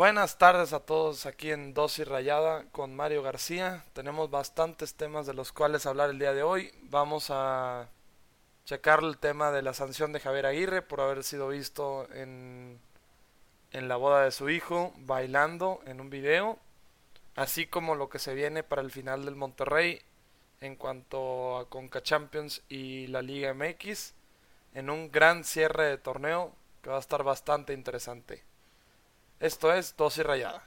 Buenas tardes a todos aquí en Dosis Rayada con Mario García. Tenemos bastantes temas de los cuales hablar el día de hoy. Vamos a checar el tema de la sanción de Javier Aguirre por haber sido visto en, en la boda de su hijo bailando en un video, así como lo que se viene para el final del Monterrey en cuanto a Conca Champions y la Liga MX en un gran cierre de torneo que va a estar bastante interesante. Esto es Dosis Rayada.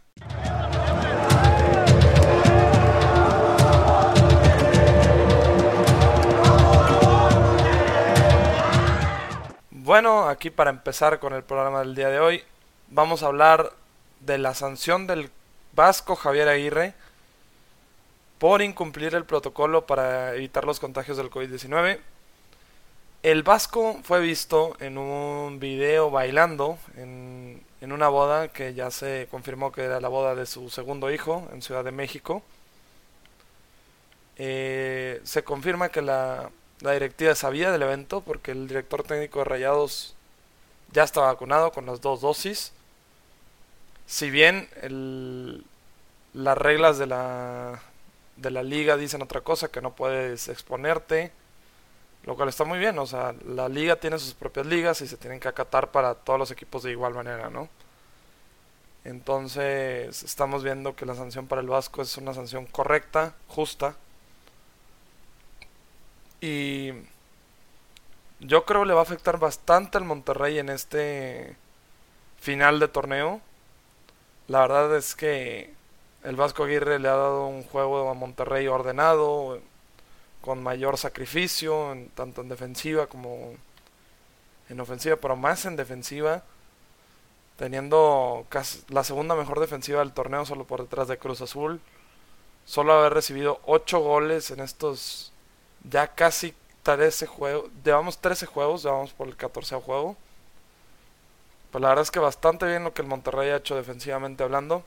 Bueno, aquí para empezar con el programa del día de hoy, vamos a hablar de la sanción del vasco Javier Aguirre por incumplir el protocolo para evitar los contagios del COVID-19. El vasco fue visto en un video bailando en en una boda que ya se confirmó que era la boda de su segundo hijo en Ciudad de México. Eh, se confirma que la, directiva sabía del evento porque el director técnico de Rayados ya está vacunado con las dos dosis. Si bien las reglas de la, de la liga dicen otra cosa, que no puedes exponerte, lo cual está muy bien, o sea, la liga tiene sus propias ligas y se tienen que acatar para todos los equipos de igual manera, ¿no? Entonces, estamos viendo que la sanción para el Vasco es una sanción correcta, justa. Y yo creo que le va a afectar bastante al Monterrey en este final de torneo. La verdad es que el Vasco Aguirre le ha dado un juego a Monterrey ordenado, con mayor sacrificio, tanto en defensiva como en ofensiva, pero más en defensiva, teniendo la segunda mejor defensiva del torneo solo por detrás de Cruz Azul. Solo haber recibido 8 goles en estos ya casi 13 juegos. Llevamos 13 juegos, llevamos por el 14 juego. Pues la verdad es que bastante bien lo que el Monterrey ha hecho defensivamente hablando.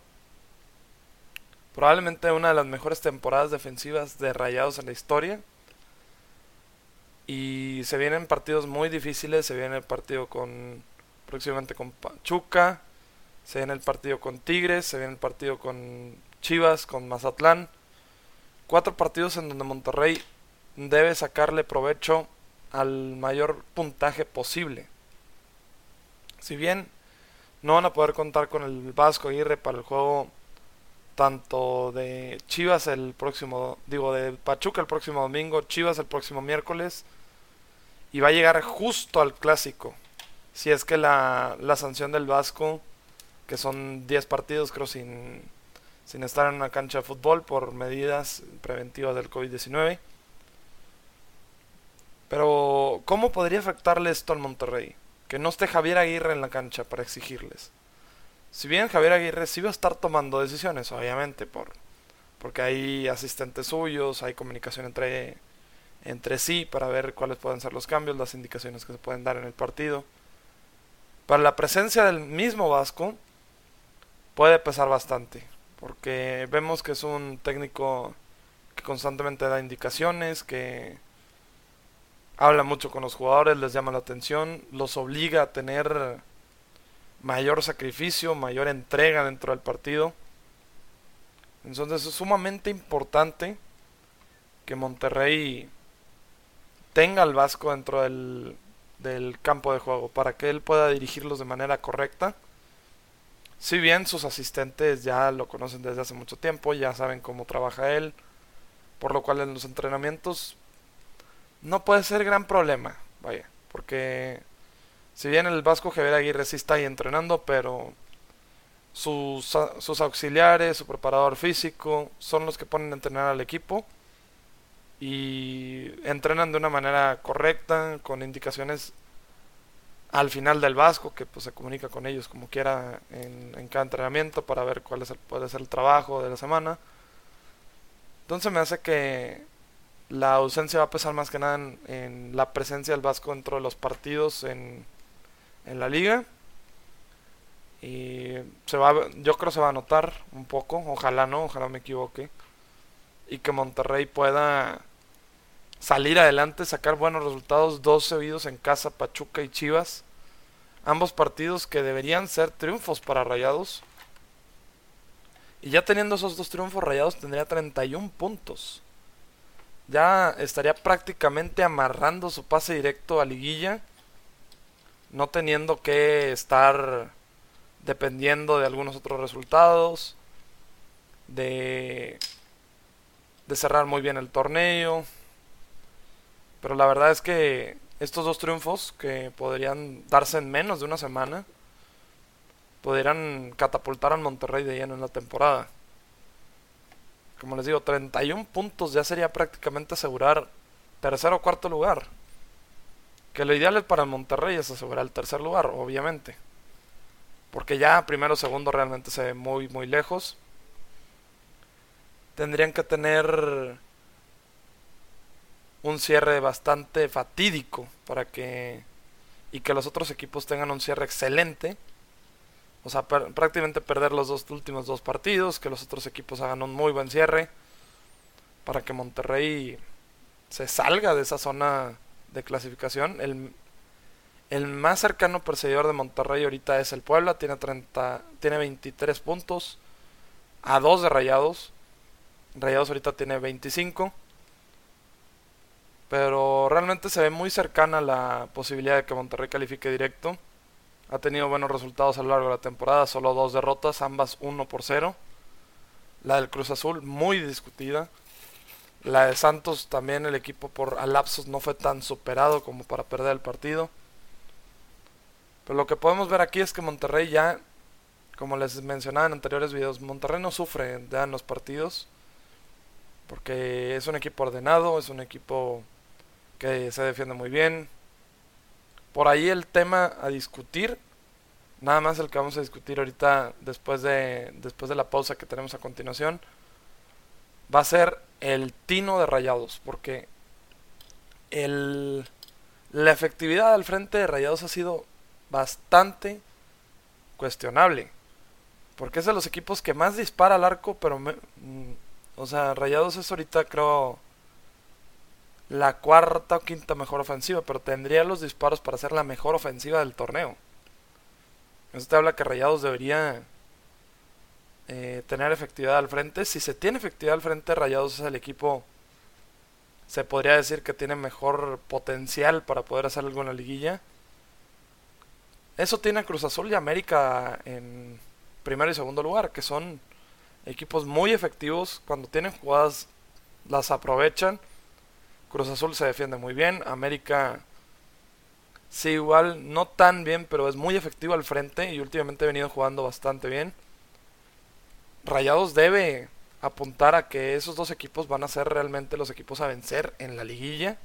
Probablemente una de las mejores temporadas defensivas de Rayados en la historia. Y se vienen partidos muy difíciles. Se viene el partido con próximamente con Pachuca. Se viene el partido con Tigres. Se viene el partido con Chivas, con Mazatlán. Cuatro partidos en donde Monterrey debe sacarle provecho al mayor puntaje posible. Si bien no van a poder contar con el Vasco Aguirre para el juego tanto de Chivas el próximo, digo, de Pachuca el próximo domingo, Chivas el próximo miércoles, y va a llegar justo al clásico. Si es que la, la sanción del Vasco, que son 10 partidos, creo, sin, sin estar en una cancha de fútbol por medidas preventivas del COVID-19. Pero, ¿cómo podría afectarle esto al Monterrey? Que no esté Javier Aguirre en la cancha para exigirles. Si bien Javier Aguirre sí va a estar tomando decisiones, obviamente, por, porque hay asistentes suyos, hay comunicación entre, entre sí para ver cuáles pueden ser los cambios, las indicaciones que se pueden dar en el partido. Para la presencia del mismo Vasco puede pesar bastante, porque vemos que es un técnico que constantemente da indicaciones, que habla mucho con los jugadores, les llama la atención, los obliga a tener mayor sacrificio, mayor entrega dentro del partido. Entonces es sumamente importante que Monterrey tenga al Vasco dentro del, del campo de juego para que él pueda dirigirlos de manera correcta. Si bien sus asistentes ya lo conocen desde hace mucho tiempo, ya saben cómo trabaja él, por lo cual en los entrenamientos no puede ser gran problema, vaya, porque si bien el Vasco Javier Aguirre sí está ahí entrenando, pero sus, sus auxiliares, su preparador físico, son los que ponen a entrenar al equipo y entrenan de una manera correcta, con indicaciones al final del Vasco, que pues se comunica con ellos como quiera en, en cada entrenamiento para ver cuál es el, puede ser el trabajo de la semana. Entonces me hace que la ausencia va a pesar más que nada en, en la presencia del Vasco dentro de los partidos en, en la liga. Y se va, yo creo se va a notar un poco, ojalá no, ojalá me equivoque. Y que Monterrey pueda salir adelante, sacar buenos resultados, dos seguidos en casa, Pachuca y Chivas. Ambos partidos que deberían ser triunfos para Rayados. Y ya teniendo esos dos triunfos, Rayados tendría 31 puntos. Ya estaría prácticamente amarrando su pase directo a liguilla. No teniendo que estar dependiendo de algunos otros resultados. De, de cerrar muy bien el torneo. Pero la verdad es que estos dos triunfos, que podrían darse en menos de una semana, pudieran catapultar al Monterrey de lleno en la temporada. Como les digo, 31 puntos ya sería prácticamente asegurar tercer o cuarto lugar. Que lo ideal para el Monterrey es asegurar el tercer lugar, obviamente. Porque ya primero o segundo realmente se ve muy, muy lejos. Tendrían que tener un cierre bastante fatídico para que y que los otros equipos tengan un cierre excelente. O sea, prácticamente perder los dos últimos dos partidos, que los otros equipos hagan un muy buen cierre para que Monterrey se salga de esa zona de clasificación. El, el más cercano perseguidor de Monterrey ahorita es el Puebla, tiene 30, tiene 23 puntos a 2 de Rayados. Rayados ahorita tiene 25. Pero realmente se ve muy cercana la posibilidad de que Monterrey califique directo. Ha tenido buenos resultados a lo largo de la temporada, solo dos derrotas, ambas 1 por 0. La del Cruz Azul, muy discutida. La de Santos también el equipo por alapsos no fue tan superado como para perder el partido. Pero lo que podemos ver aquí es que Monterrey ya, como les mencionaba en anteriores videos, Monterrey no sufre ya en los partidos. Porque es un equipo ordenado, es un equipo que se defiende muy bien. Por ahí el tema a discutir, nada más el que vamos a discutir ahorita después de, después de la pausa que tenemos a continuación, va a ser el tino de rayados, porque el, la efectividad al frente de rayados ha sido bastante cuestionable. Porque es de los equipos que más dispara al arco, pero... Mm, o sea, Rayados es ahorita creo la cuarta o quinta mejor ofensiva, pero tendría los disparos para ser la mejor ofensiva del torneo. Eso te habla que Rayados debería eh, tener efectividad al frente. Si se tiene efectividad al frente, Rayados es el equipo, se podría decir que tiene mejor potencial para poder hacer algo en la liguilla. Eso tiene Cruz Azul y América en primero y segundo lugar, que son equipos muy efectivos. Cuando tienen jugadas, las aprovechan Cruz Azul se defiende muy bien. América sí igual, no tan bien, pero es muy efectivo al frente y últimamente ha venido jugando bastante bien. Rayados debe apuntar a que esos dos equipos van a ser realmente los equipos a vencer en la liguilla,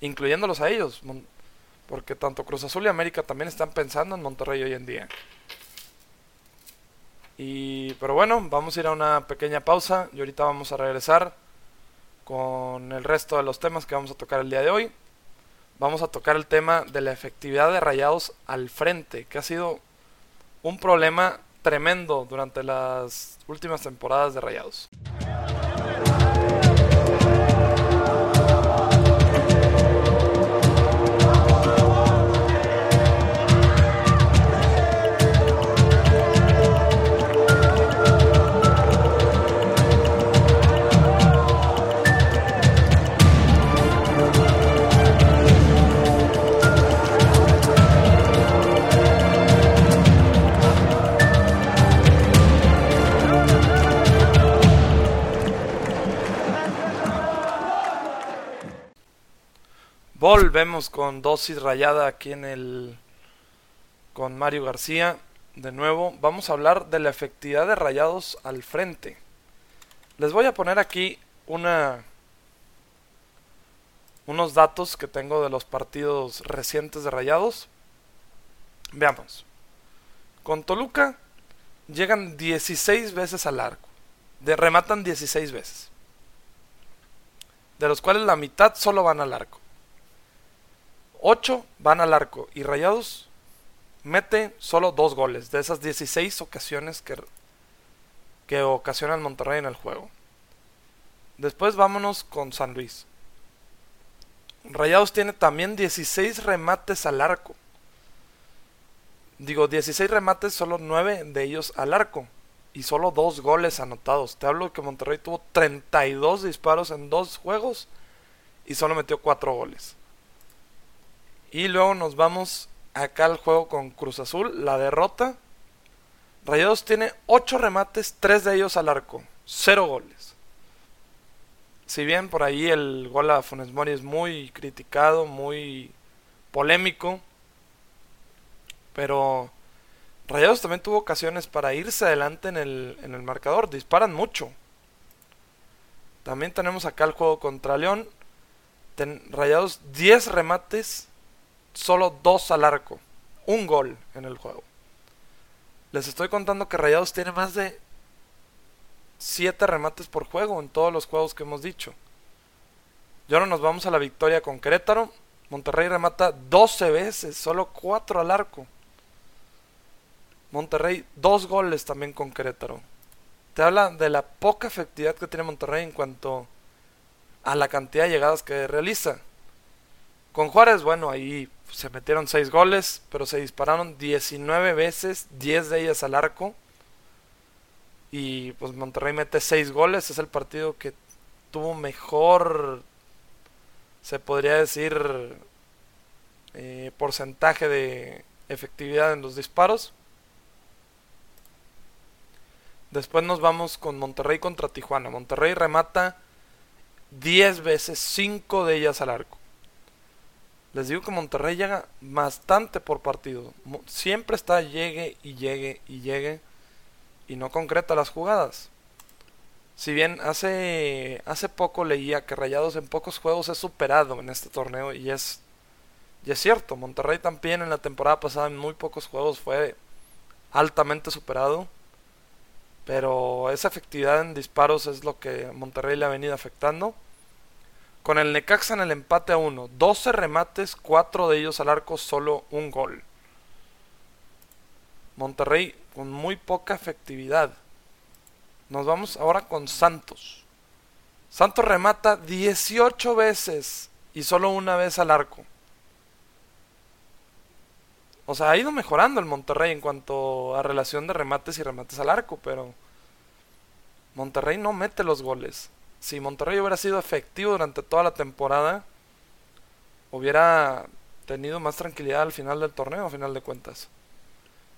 incluyéndolos a ellos, porque tanto Cruz Azul y América también están pensando en Monterrey hoy en día. Y pero bueno, vamos a ir a una pequeña pausa y ahorita vamos a regresar con el resto de los temas que vamos a tocar el día de hoy. Vamos a tocar el tema de la efectividad de rayados al frente, que ha sido un problema tremendo durante las últimas temporadas de rayados. Volvemos con dosis rayada aquí en el con Mario García. De nuevo, vamos a hablar de la efectividad de rayados al frente. Les voy a poner aquí una unos datos que tengo de los partidos recientes de rayados. Veamos. Con Toluca llegan 16 veces al arco. De, rematan 16 veces. De los cuales la mitad solo van al arco. 8 van al arco y Rayados mete solo dos goles de esas 16 ocasiones que, que ocasionan Monterrey en el juego. Después vámonos con San Luis. Rayados tiene también 16 remates al arco. Digo, 16 remates, solo 9 de ellos al arco. y solo dos goles anotados. Te hablo que Monterrey tuvo 32 disparos en dos juegos y solo metió cuatro goles. Y luego nos vamos acá al juego con Cruz Azul, la derrota. Rayados tiene 8 remates, 3 de ellos al arco, 0 goles. Si bien por ahí el gol a Funes Mori es muy criticado, muy polémico, pero Rayados también tuvo ocasiones para irse adelante en el, en el marcador, disparan mucho. También tenemos acá el juego contra León. Rayados 10 remates, solo 2 al arco. Un gol en el juego. Les estoy contando que Rayados tiene más de 7 remates por juego en todos los juegos que hemos dicho. Y ahora nos vamos a la victoria con Querétaro. Monterrey remata 12 veces, solo 4 al arco. Monterrey, 2 goles también con Querétaro. Te habla de la poca efectividad que tiene Monterrey en cuanto a la cantidad de llegadas que realiza. Con Juárez, bueno, ahí se metieron 6 goles, pero se dispararon 19 veces, 10 de ellas al arco. Y pues Monterrey mete 6 goles, es el partido que tuvo mejor, se podría decir, eh, porcentaje de efectividad en los disparos. Después nos vamos con Monterrey contra Tijuana. Monterrey remata 10 veces, 5 de ellas al arco. Les digo que Monterrey llega bastante por partido. Siempre está llegue y llegue y llegue y no concreta las jugadas. Si bien hace, hace poco leía que Rayados en pocos juegos es superado en este torneo y es, y es cierto, Monterrey también en la temporada pasada en muy pocos juegos fue altamente superado. Pero esa efectividad en disparos es lo que Monterrey le ha venido afectando. Con el Necaxa en el empate a 1, 12 remates, 4 de ellos al arco, solo un gol. Monterrey con muy poca efectividad. Nos vamos ahora con Santos. Santos remata 18 veces y solo una vez al arco. O sea, ha ido mejorando el Monterrey en cuanto a relación de remates y remates al arco, pero Monterrey no mete los goles. Si Monterrey hubiera sido efectivo durante toda la temporada, hubiera tenido más tranquilidad al final del torneo, a final de cuentas.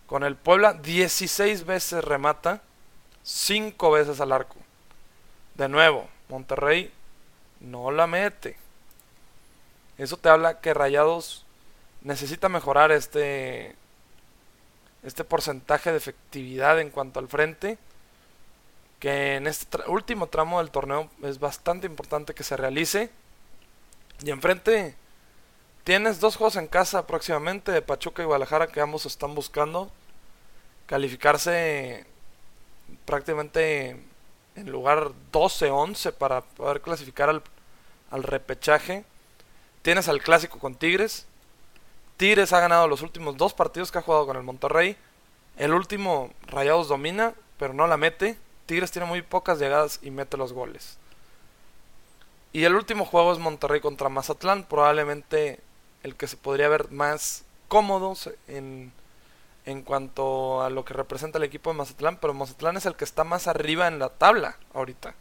Con el Puebla 16 veces remata, 5 veces al arco. De nuevo, Monterrey no la mete. Eso te habla que Rayados necesita mejorar este este porcentaje de efectividad en cuanto al frente, que en este último tramo del torneo es bastante importante que se realice. Y enfrente tienes dos juegos en casa próximamente de Pachuca y Guadalajara que ambos están buscando calificarse prácticamente en lugar 12-11 para poder clasificar al, al repechaje. Tienes al clásico con Tigres. Tigres ha ganado los últimos dos partidos que ha jugado con el Monterrey. El último Rayados domina, pero no la mete. Tigres tiene muy pocas llegadas y mete los goles. Y el último juego es Monterrey contra Mazatlán, probablemente el que se podría ver más cómodo en, en cuanto a lo que representa el equipo de Mazatlán, pero Mazatlán es el que está más arriba en la tabla ahorita.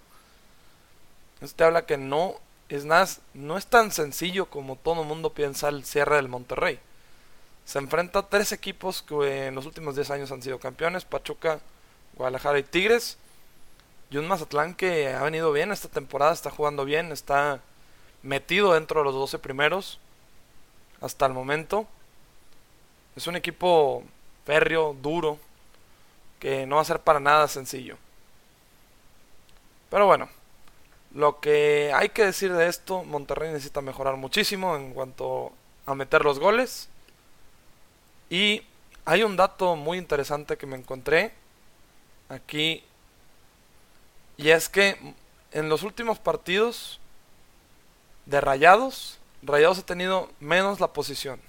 Esto te habla que no es nada, no es tan sencillo como todo el mundo piensa el cierre del Monterrey. Se enfrenta a tres equipos que en los últimos 10 años han sido campeones, Pachuca, Guadalajara y Tigres. Y un Mazatlán que ha venido bien esta temporada, está jugando bien, está metido dentro de los 12 primeros hasta el momento. Es un equipo férreo, duro, que no va a ser para nada sencillo. Pero bueno, lo que hay que decir de esto, Monterrey necesita mejorar muchísimo en cuanto a meter los goles. Y hay un dato muy interesante que me encontré aquí. Y es que en los últimos partidos de Rayados, Rayados ha tenido menos la posición.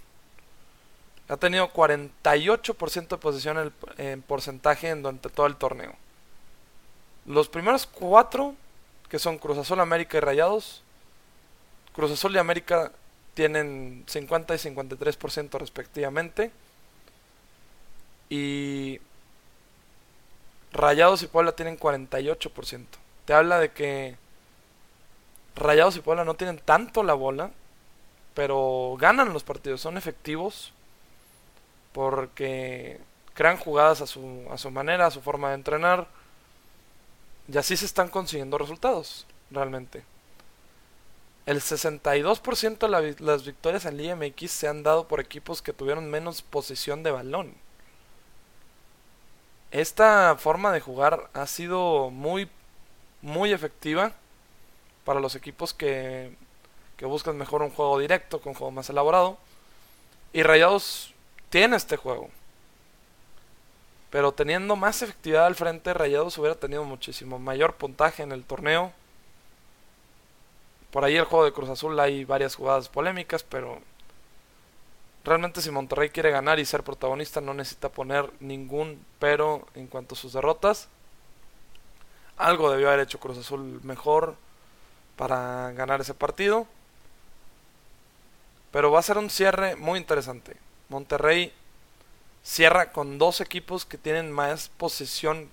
Ha tenido 48% de posesión en, porcentaje en durante todo el torneo. Los primeros cuatro, que son Cruz Azul, América y Rayados, Cruz Azul y América tienen 50 y 53% respectivamente. Y Rayados y Puebla tienen 48%. Te habla de que Rayados y Puebla no tienen tanto la bola, pero ganan los partidos, son efectivos porque crean jugadas a su, a su manera, a su forma de entrenar, y así se están consiguiendo resultados, realmente. El 62% de las victorias en Liga MX se han dado por equipos que tuvieron menos posesión de balón. Esta forma de jugar ha sido muy, muy efectiva para los equipos que, que buscan mejor un juego directo, con un juego más elaborado. Y Rayados tiene este juego. Pero teniendo más efectividad al frente, Rayados hubiera tenido muchísimo mayor puntaje en el torneo. Por ahí el juego de Cruz Azul hay varias jugadas polémicas, pero realmente si Monterrey quiere ganar y ser protagonista no necesita poner ningún pero en cuanto a sus derrotas. Algo debió haber hecho Cruz Azul mejor para ganar ese partido. Pero va a ser un cierre muy interesante. Monterrey cierra con dos equipos que tienen más posesión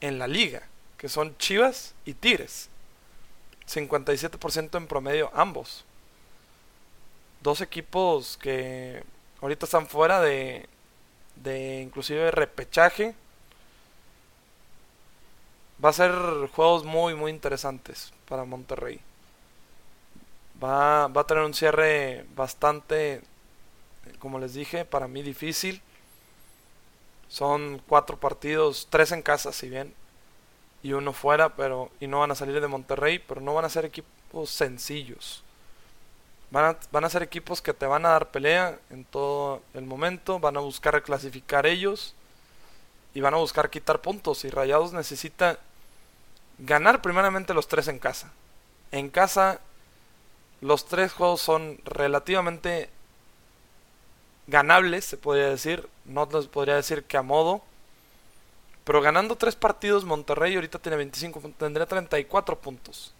en la liga, que son Chivas y Tigres. 57% en promedio ambos. Dos equipos que ahorita están fuera de, de inclusive repechaje. Va a ser juegos muy muy interesantes para Monterrey. Va, va a tener un cierre bastante, como les dije, para mí difícil. Son cuatro partidos, tres en casa si bien, y uno fuera, pero y no van a salir de Monterrey, pero no van a ser equipos sencillos. Van a, van a ser equipos que te van a dar pelea en todo el momento, van a buscar reclasificar ellos y van a buscar quitar puntos. Y Rayados necesita ganar primeramente los tres en casa. En casa los tres juegos son relativamente ganables, se podría decir. No les podría decir que a modo. Pero ganando tres partidos, Monterrey ahorita tiene 25, tendría 34 puntos.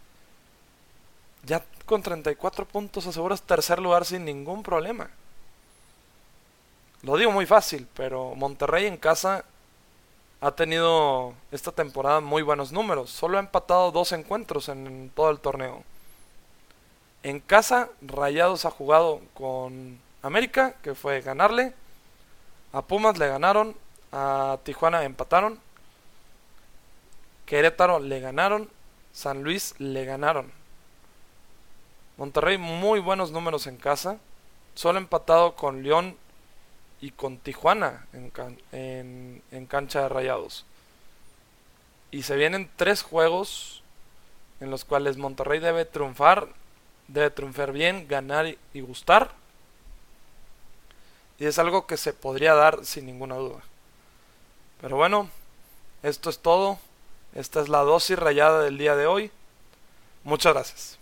Ya con 34 puntos aseguras tercer lugar sin ningún problema. Lo digo muy fácil, pero Monterrey en casa ha tenido esta temporada muy buenos números. Solo ha empatado dos encuentros en todo el torneo. En casa, Rayados ha jugado con América, que fue ganarle. A Pumas le ganaron. A Tijuana empataron. Querétaro le ganaron. San Luis le ganaron. Monterrey muy buenos números en casa. Solo empatado con León y con Tijuana en, en, cancha de rayados. Y se vienen tres juegos en los cuales Monterrey debe triunfar, debe triunfar bien, ganar y gustar. Y es algo que se podría dar sin ninguna duda. Pero bueno, esto es todo. Esta es la dosis rayada del día de hoy. Muchas gracias.